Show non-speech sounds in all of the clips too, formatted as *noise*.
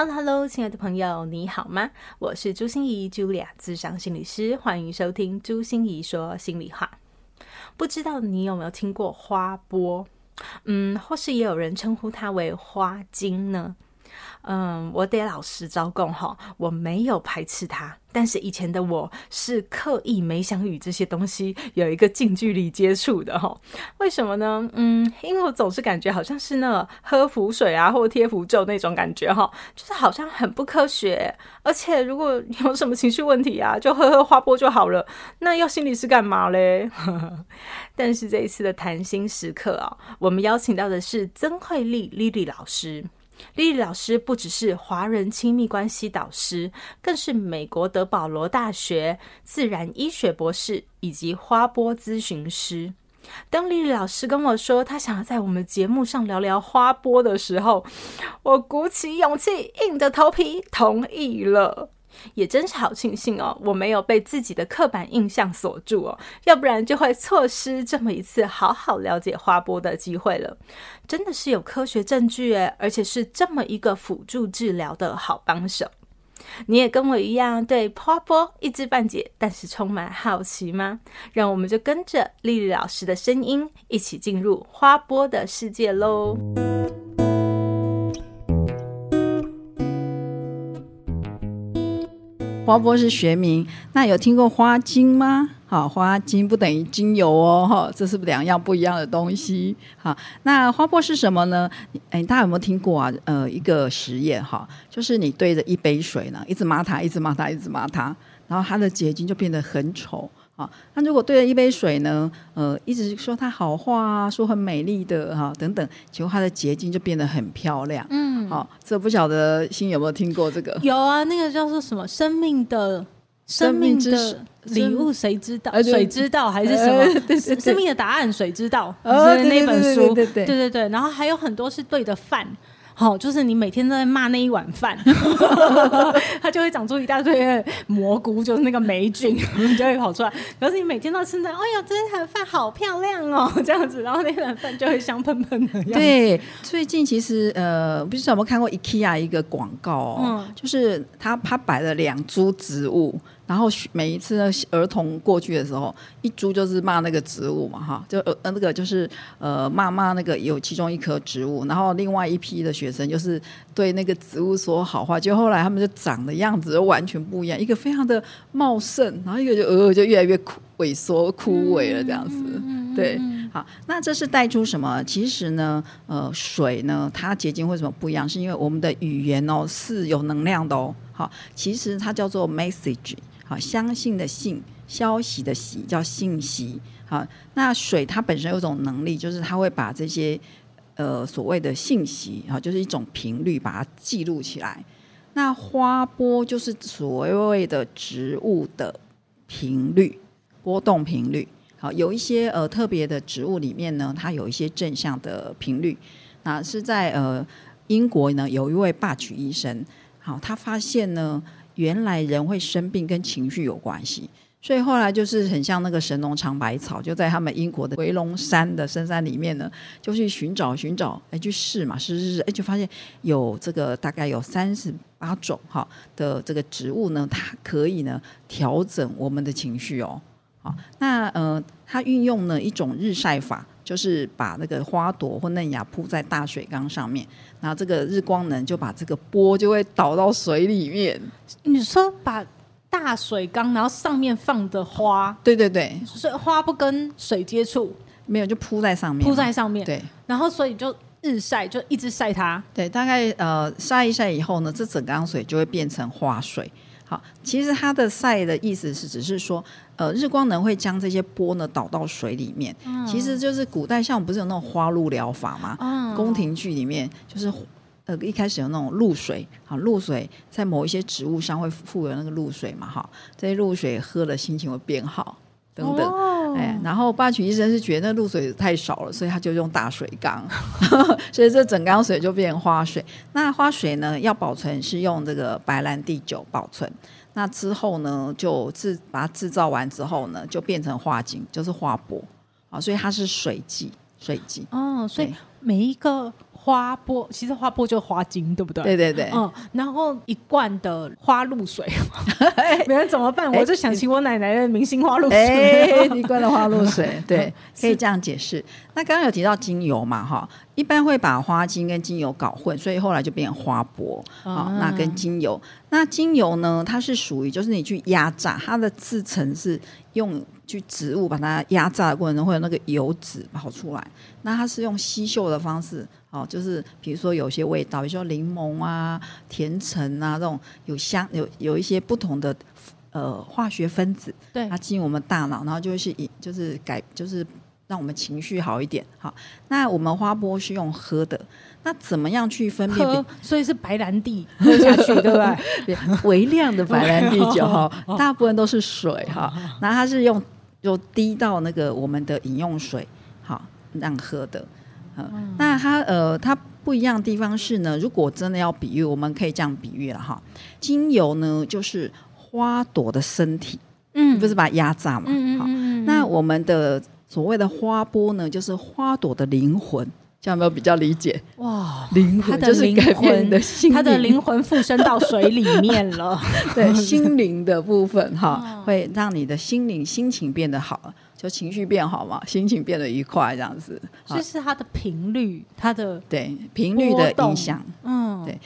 Hello，Hello，亲爱的朋友，你好吗？我是朱心怡，Julia，咨商心理师，欢迎收听朱心怡说心里话。不知道你有没有听过花波？嗯，或是也有人称呼它为花精呢？嗯，我得老实招供哈，我没有排斥他，但是以前的我是刻意没想与这些东西有一个近距离接触的哈。为什么呢？嗯，因为我总是感觉好像是那喝符水啊，或贴符咒那种感觉哈，就是好像很不科学。而且如果有什么情绪问题啊，就喝喝花波就好了，那要心理师干嘛嘞？*laughs* 但是这一次的谈心时刻啊，我们邀请到的是曾慧丽 Lily 老师。莉莉老师不只是华人亲密关系导师，更是美国德保罗大学自然医学博士以及花波咨询师。当丽丽老师跟我说她想要在我们节目上聊聊花波的时候，我鼓起勇气，硬着头皮同意了。也真是好庆幸哦，我没有被自己的刻板印象锁住哦，要不然就会错失这么一次好好了解花波的机会了。真的是有科学证据诶，而且是这么一个辅助治疗的好帮手。你也跟我一样对花波一知半解，但是充满好奇吗？让我们就跟着莉莉老师的声音，一起进入花波的世界喽。花波是学名，那有听过花精吗？好，花精不等于精油哦，哈，这是两样不一样的东西。好，那花波是什么呢？哎，大家有没有听过啊？呃，一个实验哈，就是你对着一杯水呢，一直骂它，一直骂它，一直骂它，然后它的结晶就变得很丑。那如果对着一杯水呢，呃，一直说它好话啊，说很美丽的哈、啊、等等，结果它的结晶就变得很漂亮。嗯，好，这不晓得芯有没有听过这个？有啊，那个叫做什么？生命的生命的礼物，谁知道？谁知道还是什么？生命的答案，谁知道？呃，那本书，对，对，对对对。然后还有很多是对的饭。好，就是你每天都在骂那一碗饭，*laughs* 它就会长出一大堆蘑菇，就是那个霉菌 *laughs* 就会跑出来。可是你每天都称赞，哎呀，这一碗饭好漂亮哦，*laughs* 这样子，然后那碗饭就会香喷喷的。对，最近其实呃，不知道有没有看过 IKEA 一个广告哦，嗯、就是他他摆了两株植物。然后每一次呢，儿童过去的时候，一株就是骂那个植物嘛，哈，就呃那个就是呃骂骂那个有其中一棵植物，然后另外一批的学生就是对那个植物说好话，就后来他们就长的样子就完全不一样，一个非常的茂盛，然后一个就呃就越来越枯萎缩枯萎了这样子，对，好，那这是带出什么？其实呢，呃，水呢，它结晶为什么不一样？是因为我们的语言哦是有能量的哦，好，其实它叫做 message。好，相信的信，消息的息，叫信息。好，那水它本身有种能力，就是它会把这些呃所谓的信息，哈，就是一种频率，把它记录起来。那花波就是所谓的植物的频率波动频率。好，有一些呃特别的植物里面呢，它有一些正向的频率。那是在呃英国呢，有一位霸曲医生，好，他发现呢。原来人会生病跟情绪有关系，所以后来就是很像那个神农尝百草，就在他们英国的回龙山的深山里面呢，就去寻找寻找，哎，去试嘛，试试试，哎，就发现有这个大概有三十八种哈的这个植物呢，它可以呢调整我们的情绪哦。好，那呃，它运用了一种日晒法。就是把那个花朵或嫩芽铺在大水缸上面，然后这个日光能就把这个波就会倒到水里面。你说把大水缸，然后上面放的花，对对对，所以花不跟水接触，没有就铺在上面，铺在上面。对，然后所以就日晒，就一直晒它。对，大概呃晒一晒以后呢，这整缸水就会变成花水。好，其实它的晒的意思是，只是说，呃，日光能会将这些波呢倒到水里面。嗯，其实就是古代像不是有那种花露疗法吗？嗯，宫廷剧里面就是，呃一开始有那种露水，好露水在某一些植物上会附有那个露水嘛，哈，这些露水喝了心情会变好。等等，哦、哎，然后霸曲医生是觉得那露水太少了，所以他就用大水缸，*laughs* 所以这整缸水就变花水。那花水呢，要保存是用这个白兰地酒保存。那之后呢，就制把它制造完之后呢，就变成花精，就是花玻啊，所以它是水剂，水剂。哦，所以每一个。花波其实花波就是花精，对不对？对对对。嗯，然后一罐的花露水，*laughs* 没人怎么办？我就想起我奶奶的明星花露水，欸、一罐的花露水，对，*laughs* 可以这样解释。那刚刚有提到精油嘛，哈，一般会把花精跟精油搞混，所以后来就变成花玻啊。那跟精油，那精油呢，它是属于就是你去压榨，它的制成是用去植物把它压榨的过程中会有那个油脂跑出来，那它是用吸嗅的方式。哦，就是比如说有些味道，比如说柠檬啊、甜橙啊这种有香有有一些不同的呃化学分子，对，它进入我们大脑，然后就会是以就是改就是让我们情绪好一点。好，那我们花波是用喝的，那怎么样去分辨？所以是白兰地喝下去，对不对？*laughs* 微量的白兰地酒哈，大部分都是水哈，那它是用就滴到那个我们的饮用水，好让喝的。嗯、那它呃，它不一样的地方是呢，如果真的要比喻，我们可以这样比喻了哈。精油呢，就是花朵的身体，嗯，不是把它压榨嘛，嗯，好。那我们的所谓的花波呢，就是花朵的灵魂，这样有没有比较理解？哇，灵魂就是改变你的心，它的灵魂附身到水里面了，*laughs* 对，心灵的部分哈，会让你的心灵心情变得好。就情绪变好嘛，心情变得愉快，这样子。就是它的频率，它的对频率的影响，嗯，对。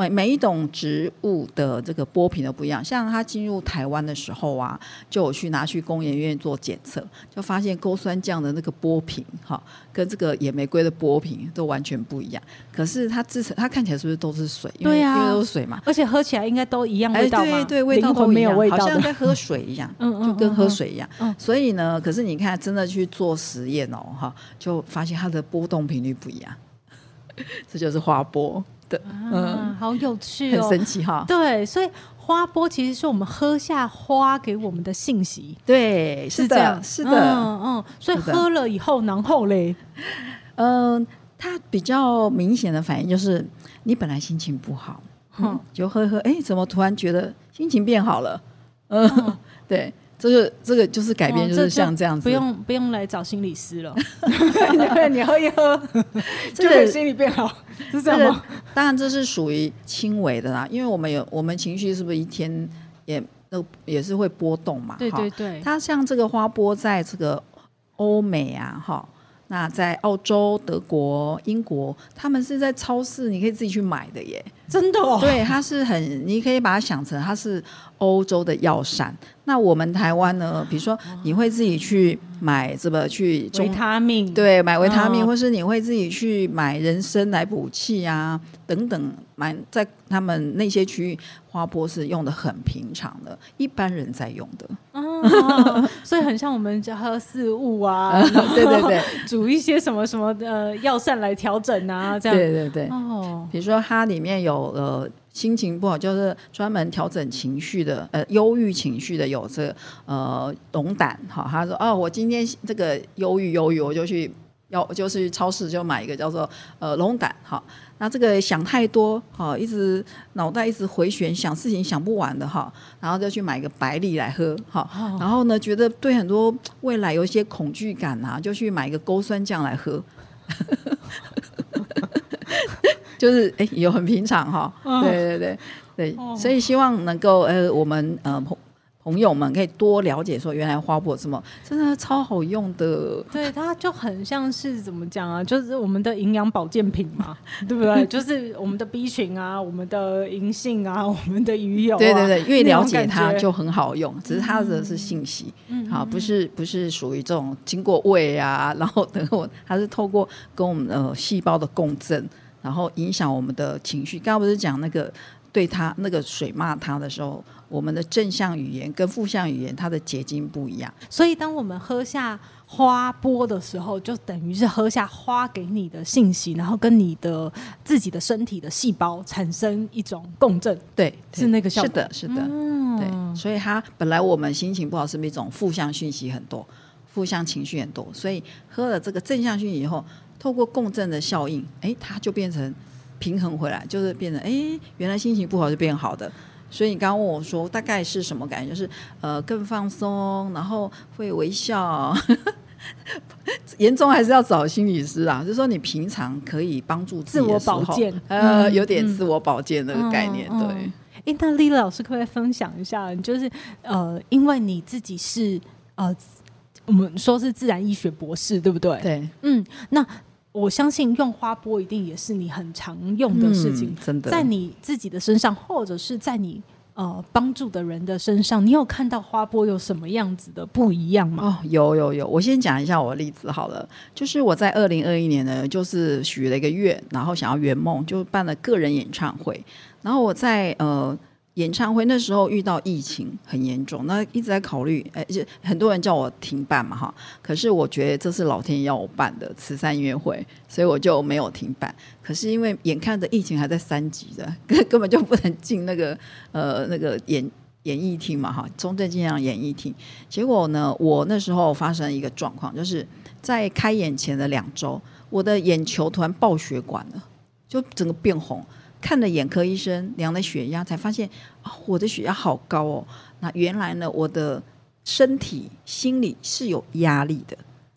每每一种植物的这个波频都不一样，像它进入台湾的时候啊，就有去拿去工研院做检测，就发现勾酸酱的那个波频哈，跟这个野玫瑰的波频都完全不一样。可是它制成它看起来是不是都是水？对呀、啊，因为都是水嘛，而且喝起来应该都一样味道对对，味道都没有味道，好像在喝水一样，*laughs* 嗯就跟喝水一样。嗯，所以呢，可是你看，真的去做实验哦，哈，就发现它的波动频率不一样，*laughs* 这就是花玻。嗯，好有趣哦，很神奇哈。对，所以花波其实是我们喝下花给我们的信息。对，是这样，是的，嗯嗯。所以喝了以后，然后嘞，嗯，它比较明显的反应就是，你本来心情不好，嗯，就喝喝，哎，怎么突然觉得心情变好了？嗯，*laughs* 对。这个这个就是改变，就是像这样子，不用不用来找心理师了，你喝一喝，*laughs* 就可以心理变好，是这样吗？当然这是属于轻微的啦，因为我们有我们情绪是不是一天也都也是会波动嘛？对对对，它像这个花波在这个欧美啊，哈。那在澳洲、德国、英国，他们是在超市，你可以自己去买的耶，真的哦。对，它是很，你可以把它想成它是欧洲的药膳。那我们台湾呢？比如说，你会自己去买这个去维他命，对，买维他命，或是你会自己去买人参来补气啊，等等。买在他们那些区域，花波是用的很平常的，一般人在用的。哦，*laughs* 所以很像我们家喝四物啊，*laughs* 对对对，煮一些什么什么的药膳来调整啊，这样。对对对。哦，比如说它里面有呃。心情不好就是专门调整情绪的，呃，忧郁情绪的有这呃龙胆，好，他说哦，我今天这个忧郁忧郁，我就去要就是去超市就买一个叫做呃龙胆，好，那这个想太多，好，一直脑袋一直回旋想事情想不完的哈，然后就去买一个百利来喝，好，然后呢觉得对很多未来有一些恐惧感啊，就去买一个勾酸酱来喝。就是哎，有很平常哈，哦、对对对对，哦、所以希望能够呃，我们呃朋朋友们可以多了解，说原来花博这么真的超好用的。对，它就很像是怎么讲啊，就是我们的营养保健品嘛，*laughs* 对不对？就是我们的 B 群啊，我们的银杏啊，我们的鱼油、啊。对对对，越了解它就很好用，只是它的是信息，嗯、好，不是不是属于这种经过胃啊，然后等我，它是透过跟我们的细胞的共振。然后影响我们的情绪。刚刚不是讲那个对他那个水骂他的时候，我们的正向语言跟负向语言它的结晶不一样。所以当我们喝下花波的时候，就等于是喝下花给你的信息，然后跟你的自己的身体的细胞产生一种共振。对，是那个效果。是的，是的。嗯，对。所以它本来我们心情不好，是不是一种负向讯息很多，负向情绪很多？所以喝了这个正向讯息以后，透过共振的效应，哎，它就变成。平衡回来，就是变成哎，原来心情不好就变好的。所以你刚刚问我说，大概是什么感觉？就是呃，更放松，然后会微笑。*laughs* 严重还是要找心理师啊。就是说，你平常可以帮助自我保健，呃，有点自我保健的概念。嗯、对。哎，那 Lily 老师可不可以分享一下？就是呃，因为你自己是呃，我们说是自然医学博士，对不对？对。嗯，那。我相信用花波一定也是你很常用的事情，嗯、真的，在你自己的身上，或者是在你呃帮助的人的身上，你有看到花波有什么样子的不一样吗？哦，有有有，我先讲一下我的例子好了，就是我在二零二一年呢，就是许了一个愿，然后想要圆梦，就办了个人演唱会，然后我在呃。演唱会那时候遇到疫情很严重，那一直在考虑，哎，很多人叫我停办嘛，哈。可是我觉得这是老天要我办的慈善音乐会，所以我就没有停办。可是因为眼看着疫情还在三级的，根 *laughs* 根本就不能进那个呃那个演演艺厅嘛，哈，中正纪念演艺厅。结果呢，我那时候发生一个状况，就是在开演前的两周，我的眼球突然爆血管了，就整个变红。看了眼科医生，量了血压，才发现啊，我的血压好高哦。那原来呢，我的身体、心理是有压力的。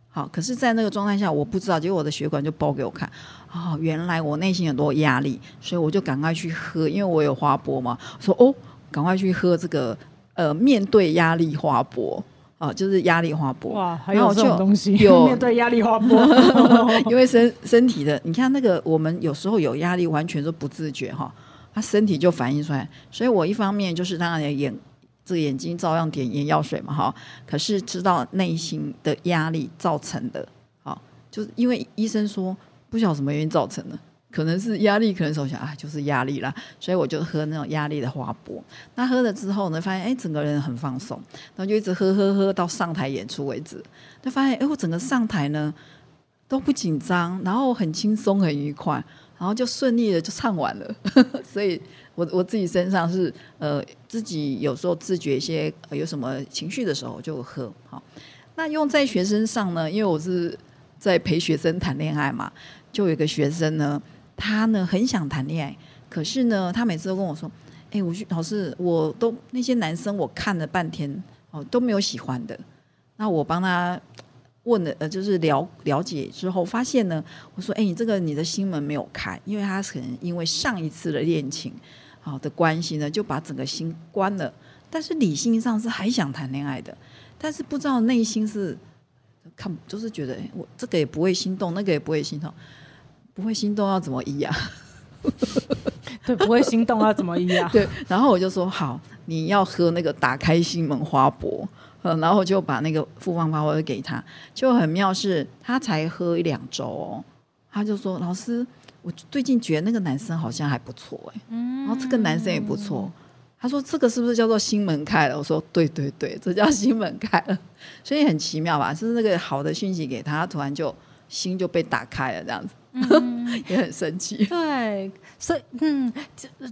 好，可是，在那个状态下，我不知道，结果我的血管就爆给我看。哦，原来我内心很多压力，所以我就赶快去喝，因为我有花钵嘛。说哦，赶快去喝这个呃，面对压力花钵。哦，就是压力花波哇，还有这种东西，有 *laughs* 面对压力花波，*laughs* 因为身身体的，你看那个我们有时候有压力，完全都不自觉哈，他身体就反映出来。所以我一方面就是当然眼这个眼睛照样点眼药水嘛哈，可是知道内心的压力造成的，好，就是因为医生说不晓得什么原因造成的。可能是压力，可能是我想啊，就是压力啦，所以我就喝那种压力的花钵。那喝了之后呢，发现哎，整个人很放松，然后就一直喝喝喝到上台演出为止。就发现哎，我整个上台呢都不紧张，然后很轻松很愉快，然后就顺利的就唱完了。*laughs* 所以我我自己身上是呃，自己有时候自觉一些、呃、有什么情绪的时候就喝。好，那用在学生上呢，因为我是在陪学生谈恋爱嘛，就有一个学生呢。他呢很想谈恋爱，可是呢，他每次都跟我说：“哎，我去老师，我都那些男生我看了半天哦都没有喜欢的。”那我帮他问了，呃，就是了了解之后，发现呢，我说：“哎，你这个你的心门没有开，因为他可能因为上一次的恋情好的关系呢，就把整个心关了。但是理性上是还想谈恋爱的，但是不知道内心是看，就是觉得我这个也不会心动，那个也不会心动。”不会心动要怎么医啊？*laughs* 对，不会心动要怎么医啊？*laughs* 对，然后我就说好，你要喝那个打开心门花钵，然后我就把那个复方花钵给他，就很妙是，他才喝一两周哦，他就说老师，我最近觉得那个男生好像还不错哎，然后这个男生也不错，他说这个是不是叫做心门开了？我说对对对，这叫心门开了，*laughs* 所以很奇妙吧？就是那个好的讯息给他，他突然就心就被打开了这样子。嗯，*laughs* 也很神奇。对，所以嗯，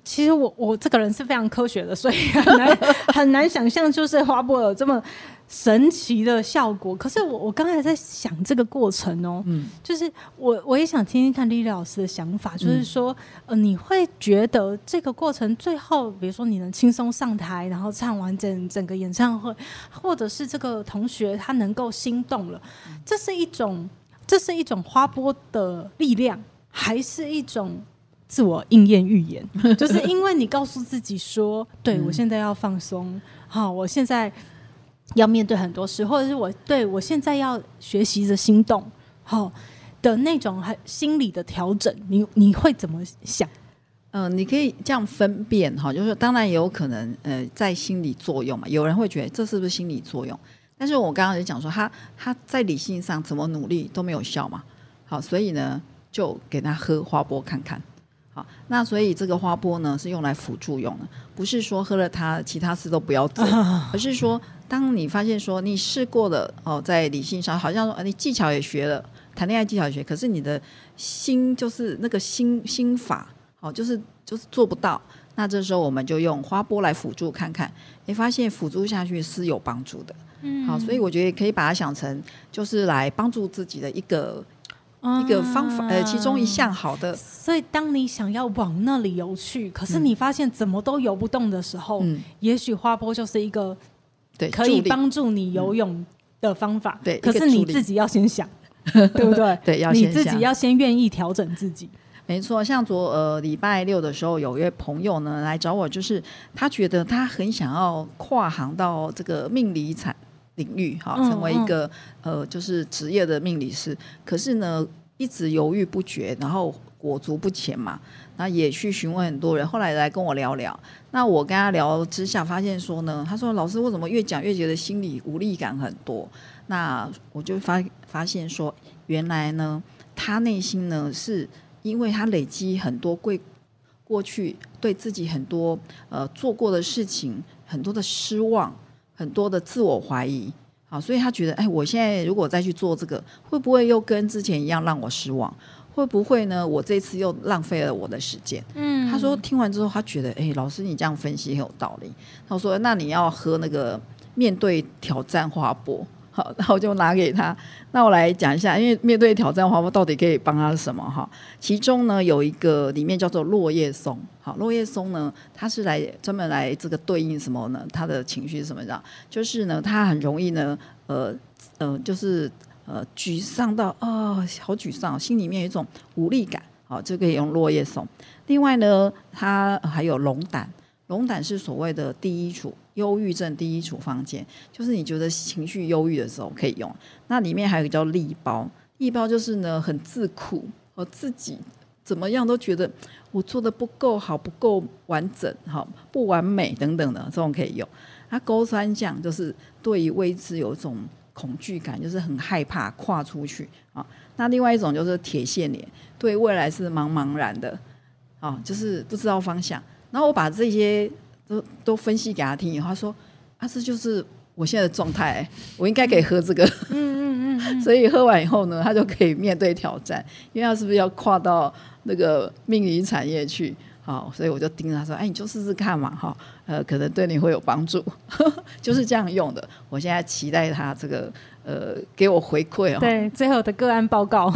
其实我我这个人是非常科学的，所以很难很难想象，就是花钵有这么神奇的效果。可是我我刚才在想这个过程哦，嗯，就是我我也想听听看 Lily 老师的想法，就是说，呃，你会觉得这个过程最后，比如说你能轻松上台，然后唱完整整个演唱会，或者是这个同学他能够心动了，这是一种。这是一种花波的力量，还是一种自我应验预言？*laughs* 就是因为你告诉自己说：“对，我现在要放松，好，我现在要面对很多事，或者是我对我现在要学习着心动，好的那种很心理的调整。”你你会怎么想？嗯、呃，你可以这样分辨哈，就是当然也有可能呃，在心理作用嘛。有人会觉得这是不是心理作用？但是我刚刚也讲说，他他在理性上怎么努力都没有效嘛，好，所以呢，就给他喝花波看看，好，那所以这个花波呢是用来辅助用的，不是说喝了它其他事都不要做，*laughs* 而是说当你发现说你试过了哦，在理性上好像说你技巧也学了，谈恋爱技巧也学，可是你的心就是那个心心法哦，就是就是做不到。那这时候我们就用花波来辅助看看，你发现辅助下去是有帮助的。嗯，好，所以我觉得可以把它想成就是来帮助自己的一个、嗯、一个方法，呃，其中一项好的。所以当你想要往那里游去，可是你发现怎么都游不动的时候，嗯、也许花波就是一个对可以帮助你游泳的方法。对，可是你自己要先想，*laughs* 对不对？对，要先你自己要先愿意调整自己。没错，像昨呃礼拜六的时候，有一位朋友呢来找我，就是他觉得他很想要跨行到这个命理产领域，哈，成为一个、嗯嗯、呃就是职业的命理师，可是呢一直犹豫不决，然后裹足不前嘛，那也去询问很多人，后来来跟我聊聊。那我跟他聊之下，发现说呢，他说老师为什么越讲越觉得心里无力感很多？那我就发发现说，原来呢他内心呢是。因为他累积很多过过去对自己很多呃做过的事情，很多的失望，很多的自我怀疑，好，所以他觉得，哎，我现在如果再去做这个，会不会又跟之前一样让我失望？会不会呢？我这次又浪费了我的时间？嗯，他说听完之后，他觉得，哎，老师你这样分析很有道理。他说，那你要喝那个面对挑战花波。好，然后就拿给他。那我来讲一下，因为面对挑战花波到底可以帮他什么哈？其中呢有一个里面叫做落叶松。好，落叶松呢，它是来专门来这个对应什么呢？他的情绪是什么样？就是呢，他很容易呢，呃呃，就是呃沮丧到啊、哦，好沮丧，心里面有一种无力感。好，就可以用落叶松。另外呢，它还有龙胆。龙胆是所谓的第一处忧郁症第一处方箋，就是你觉得情绪忧郁的时候可以用。那里面还有一个叫利包，利包就是呢很自苦，我自己怎么样都觉得我做的不够好，不够完整，好不完美等等的这种可以用。那勾酸酱就是对于未知有一种恐惧感，就是很害怕跨出去啊。那另外一种就是铁线莲，对未来是茫茫然的啊，就是不知道方向。然后我把这些都都分析给他听以后，他说：“啊，这就是我现在的状态，*laughs* 我应该可以喝这个。”嗯嗯嗯。所以喝完以后呢，他就可以面对挑战，因为他是不是要跨到那个命理产业去？好，所以我就盯着他说：“哎，你就试试看嘛，哈，呃，可能对你会有帮助。*laughs* ”就是这样用的。我现在期待他这个。呃，给我回馈哦。对，最后的个案报告。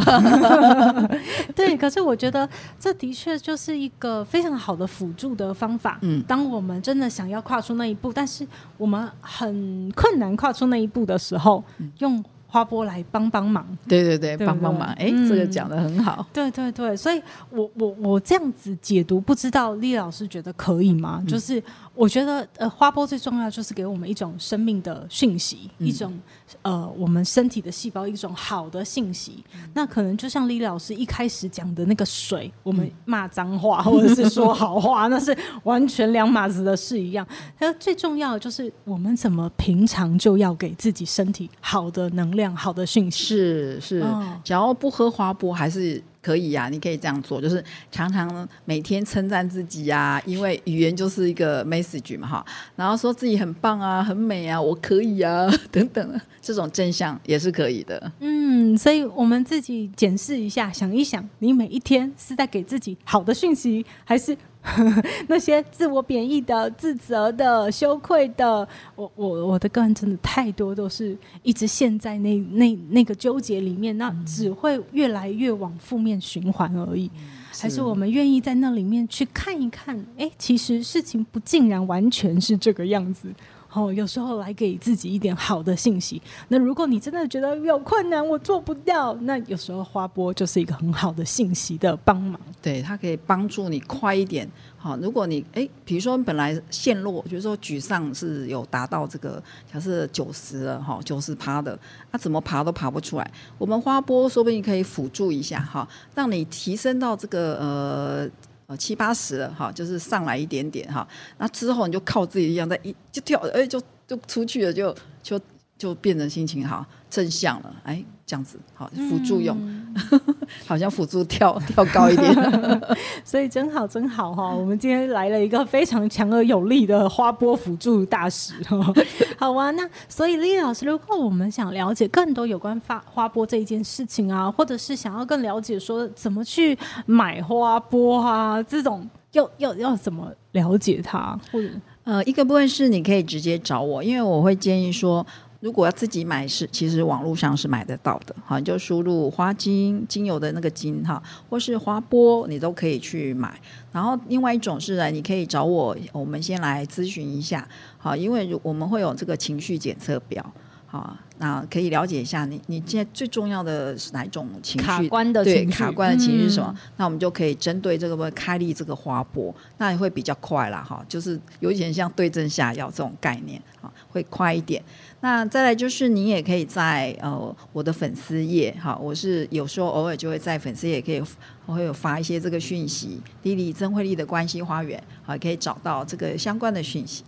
*laughs* 对，可是我觉得这的确就是一个非常好的辅助的方法。嗯，当我们真的想要跨出那一步，但是我们很困难跨出那一步的时候，嗯、用。花波来帮帮忙，对对对，帮帮忙。哎、嗯，这个讲的很好。对对对，所以我我我这样子解读，不知道李老师觉得可以吗？嗯、就是我觉得呃，花波最重要就是给我们一种生命的讯息，嗯、一种呃，我们身体的细胞一种好的信息。嗯、那可能就像李老师一开始讲的那个水，我们骂脏话 *laughs* 或者是说好话，那是完全两码子的事一样。那最重要的就是我们怎么平常就要给自己身体好的能量。好的讯息是是，只要不喝花波还是可以呀、啊。你可以这样做，就是常常每天称赞自己呀、啊，因为语言就是一个 message 嘛哈。然后说自己很棒啊，很美啊，我可以啊，*laughs* 等等，这种正向也是可以的。嗯，所以我们自己检视一下，想一想，你每一天是在给自己好的讯息，还是？*laughs* 那些自我贬义的、自责的、羞愧的，我我我的个人真的太多，都是一直陷在那那那个纠结里面，那只会越来越往负面循环而已。是还是我们愿意在那里面去看一看？哎，其实事情不竟然完全是这个样子。哦，有时候来给自己一点好的信息。那如果你真的觉得有困难，我做不到，那有时候花波就是一个很好的信息的帮忙。对，它可以帮助你快一点。好，如果你哎，比如说本来陷落，就是说沮丧是有达到这个，假设九十了哈，九十趴的，那、怎么爬都爬不出来。我们花波说不定可以辅助一下哈，让你提升到这个呃。哦，七八十了哈，就是上来一点点哈，那之后你就靠自己一样，在一就跳，哎，就就出去了，就就就变成心情好、正向了。哎，这样子好，辅助用，嗯、*laughs* 好像辅助跳跳高一点，*laughs* 所以真好真好哈。我们今天来了一个非常强而有力的花波辅助大使。*laughs* 好啊，那所以 Lily 老师，如果我们想了解更多有关花花波这一件事情啊，或者是想要更了解说怎么去买花波啊，这种要要要怎么了解它？或者呃，一个部分是你可以直接找我，因为我会建议说。如果要自己买是，其实网络上是买得到的，哈，就输入花精精油的那个精哈，或是花波，你都可以去买。然后另外一种是呢，你可以找我，我们先来咨询一下，好，因为我们会有这个情绪检测表，好，那可以了解一下你你现在最重要的是哪一种情绪？卡关的情绪，对，卡关的情绪是什么？嗯、那我们就可以针对这个开立这个花博，那也会比较快啦，哈，就是有点像对症下药这种概念，啊，会快一点。那再来就是，你也可以在呃我的粉丝页哈，我是有时候偶尔就会在粉丝页可以我会有发一些这个讯息，Lily 曾慧丽的关系花园啊，可以找到这个相关的讯息。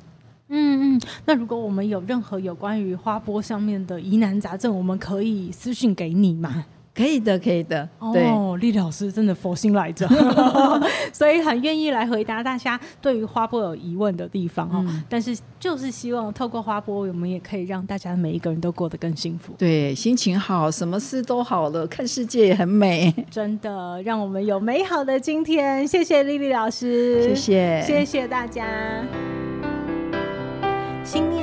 嗯嗯，那如果我们有任何有关于花波上面的疑难杂症，我们可以私讯给你吗？可以的，可以的。对哦，丽丽老师真的佛心来着，*laughs* 所以很愿意来回答大家对于花波有疑问的地方哈。嗯、但是就是希望透过花波，我们也可以让大家每一个人都过得更幸福。对，心情好，什么事都好了，看世界也很美。真的，让我们有美好的今天。谢谢丽丽老师，谢谢，谢谢大家。